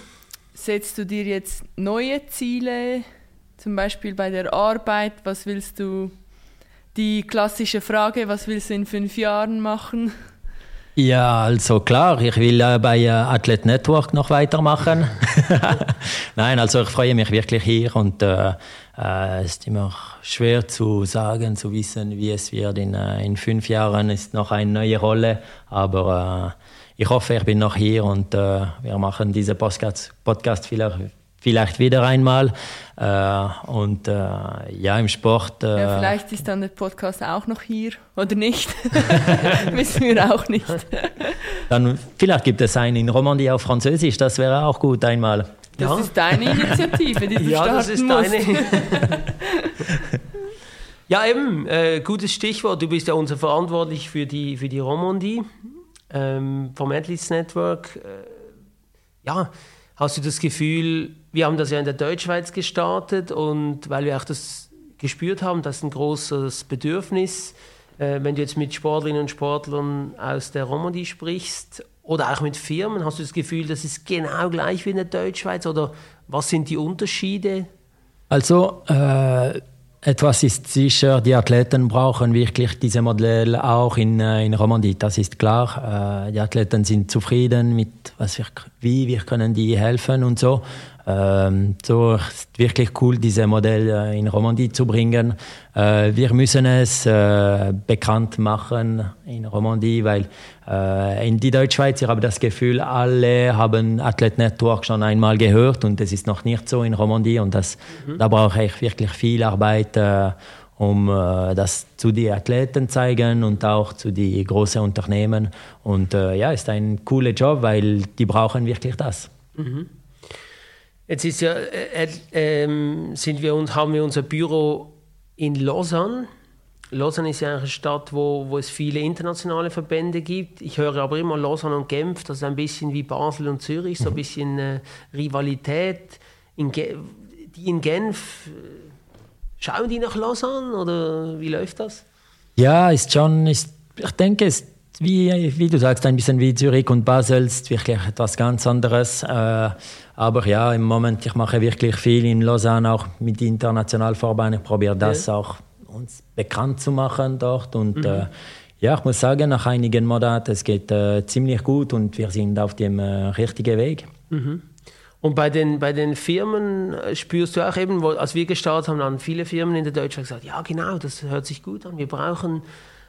Setzt du dir jetzt neue Ziele, zum Beispiel bei der Arbeit? Was willst du, die klassische Frage, was willst du in fünf Jahren machen? Ja, also klar, ich will äh, bei äh, Athlete Network noch weitermachen. Nein, also ich freue mich wirklich hier und äh, äh, es ist immer schwer zu sagen, zu wissen, wie es wird. In, äh, in fünf Jahren ist noch eine neue Rolle, aber äh, ich hoffe, ich bin noch hier und wir machen diesen Podcast, Podcast vielleicht vielleicht wieder einmal. Äh, und äh, ja, im Sport. Äh, ja, vielleicht ist dann der Podcast auch noch hier oder nicht. Wissen wir auch nicht. dann vielleicht gibt es einen in Romandie auf Französisch, das wäre auch gut einmal. Das ja. ist deine Initiative, die du ja, starten das ist musst. deine. ja, eben, äh, gutes Stichwort. Du bist ja unser verantwortlich für die, für die Romandie ähm, vom Athletes Network. Äh, ja, hast du das Gefühl, wir haben das ja in der Deutschschweiz gestartet und weil wir auch das gespürt haben, das ist ein großes Bedürfnis. Äh, wenn du jetzt mit Sportlerinnen und Sportlern aus der Romandie sprichst oder auch mit Firmen, hast du das Gefühl, das ist genau gleich wie in der Deutschschweiz oder was sind die Unterschiede? Also äh, etwas ist sicher, die Athleten brauchen wirklich diese Modelle auch in, äh, in Romandie, das ist klar. Äh, die Athleten sind zufrieden mit, was wir, wie wir können die helfen und so. Ähm, so ist wirklich cool, diese Modelle in Romandie zu bringen. Äh, wir müssen es äh, bekannt machen in Romandie, weil äh, in die Deutschschweiz, ich habe das Gefühl, alle haben Athlet Network schon einmal gehört und es ist noch nicht so in Romandie und das, mhm. da brauche ich wirklich viel Arbeit, äh, um äh, das zu den Athleten zeigen und auch zu den großen Unternehmen. Und äh, ja, ist ein cooler Job, weil die brauchen wirklich das. Mhm. Jetzt ist ja, äh, äh, sind wir uns, haben wir unser Büro in Lausanne. Lausanne ist ja eine Stadt, wo, wo es viele internationale Verbände gibt. Ich höre aber immer Lausanne und Genf, das ist ein bisschen wie Basel und Zürich, so ein mhm. bisschen äh, Rivalität. In die in Genf, äh, schauen die nach Lausanne oder wie läuft das? Ja, ist schon, ist, ich denke, es ist wie, wie du sagst, ein bisschen wie Zürich und Basel, ist wirklich etwas ganz anderes. Äh, aber ja, im Moment, ich mache wirklich viel in Lausanne, auch mit internationalen Verbänden. Ich probiere das ja. auch uns bekannt zu machen dort. Und mhm. äh, ja, ich muss sagen, nach einigen Monaten, es geht äh, ziemlich gut und wir sind auf dem äh, richtigen Weg. Mhm. Und bei den, bei den Firmen äh, spürst du auch eben, wo, als wir gestartet haben, haben viele Firmen in der Deutschland gesagt, ja genau, das hört sich gut an, wir brauchen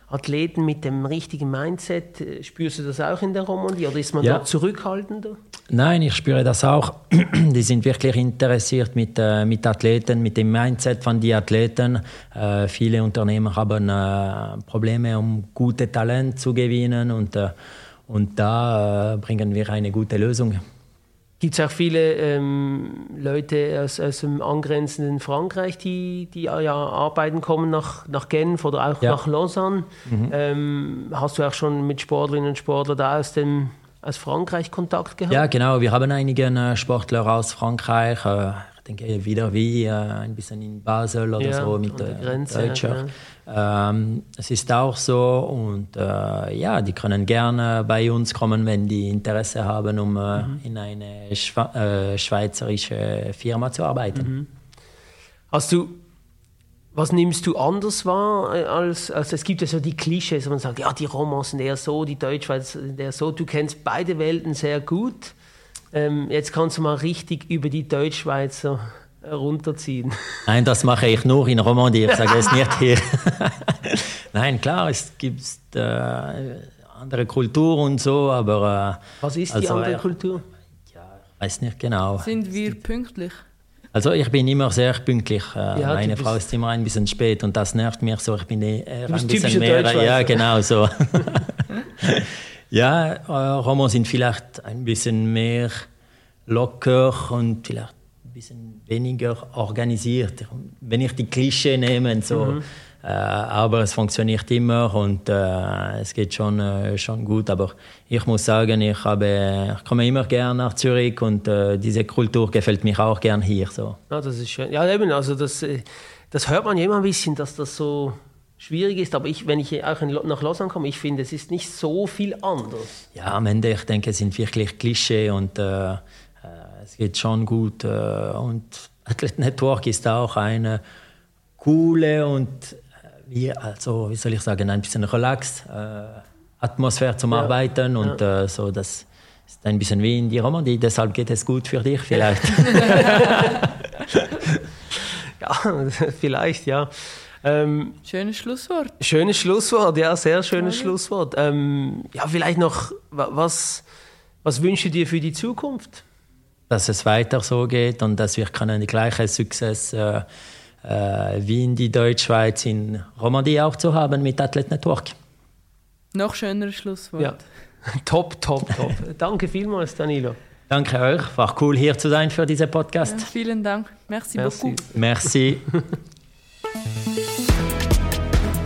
Athleten mit dem richtigen Mindset. Spürst du das auch in der Romandie oder ist man ja. da zurückhaltender? Nein, ich spüre das auch. Die sind wirklich interessiert mit, äh, mit Athleten, mit dem Mindset von den Athleten. Äh, viele Unternehmen haben äh, Probleme, um gute Talente zu gewinnen und, äh, und da äh, bringen wir eine gute Lösung. Gibt es auch viele ähm, Leute aus, aus dem angrenzenden Frankreich, die, die ja arbeiten kommen nach, nach Genf oder auch ja. nach Lausanne? Mhm. Ähm, hast du auch schon mit Sportlerinnen und Sportlern da aus, dem, aus Frankreich Kontakt gehabt? Ja, genau. Wir haben einige äh, Sportler aus Frankreich. Denke wieder wie äh, ein bisschen in Basel oder ja, so mit der Grenze, Deutscher. Ja. Ähm, es ist auch so und äh, ja, die können gerne bei uns kommen, wenn die Interesse haben, um äh, mhm. in eine Schwe äh, schweizerische Firma zu arbeiten. Mhm. Hast du was nimmst du anders wahr äh, als, als es gibt ja so die Klischees, wo man sagt, ja, die Romans sind eher so, die Deutschschweiz sind eher so. Du kennst beide Welten sehr gut. Ähm, jetzt kannst du mal richtig über die Deutschschweizer runterziehen. Nein, das mache ich nur in Romandie, ich sage es nicht hier. Nein, klar, es gibt äh, andere Kultur und so, aber... Äh, Was ist also, die andere Kultur? Ja, ich weiß nicht genau. Sind wir pünktlich? Also ich bin immer sehr pünktlich. Äh, ja, meine Frau ist immer ein bisschen spät und das nervt mich so. Ich bin eher ein bisschen mehr. Ja, genau so. Ja, äh, Roman sind vielleicht ein bisschen mehr locker und vielleicht ein bisschen weniger organisiert. Wenn ich die Klischee nehme, so. Mhm. Äh, aber es funktioniert immer und äh, es geht schon, äh, schon gut. Aber ich muss sagen, ich, habe, ich komme immer gerne nach Zürich und äh, diese Kultur gefällt mir auch gern hier. So. Ja, das ist schön. Ja, eben, also das, äh, das hört man ja immer ein bisschen, dass das so schwierig ist. Aber ich, wenn ich auch nach Lausanne komme, ich finde, es ist nicht so viel anders. Ja, am Ende, ich denke, es sind wirklich Klischee und äh, äh es geht schon gut. Äh, und Athlete Network ist auch eine coole und äh, wie, also, wie soll ich sagen, ein bisschen relax äh, Atmosphäre zum ja. Arbeiten und ja. äh, so das ist ein bisschen wie in die Romandie, deshalb geht es gut für dich vielleicht. ja, vielleicht, ja. Ähm, schönes Schlusswort. Schönes Schlusswort, ja, sehr schönes ja, Schlusswort. Ähm, ja, vielleicht noch, was, was wünschst du dir für die Zukunft? Dass es weiter so geht und dass wir können die gleiche Success äh, äh, wie in die Deutschschweiz in Romandie auch zu haben mit Athlet Network. Noch schöneres Schlusswort. Ja. top, top, top. Danke vielmals, Danilo. Danke euch. War cool hier zu sein für diesen Podcast. Ja, vielen Dank. Merci, Merci. beaucoup. Merci.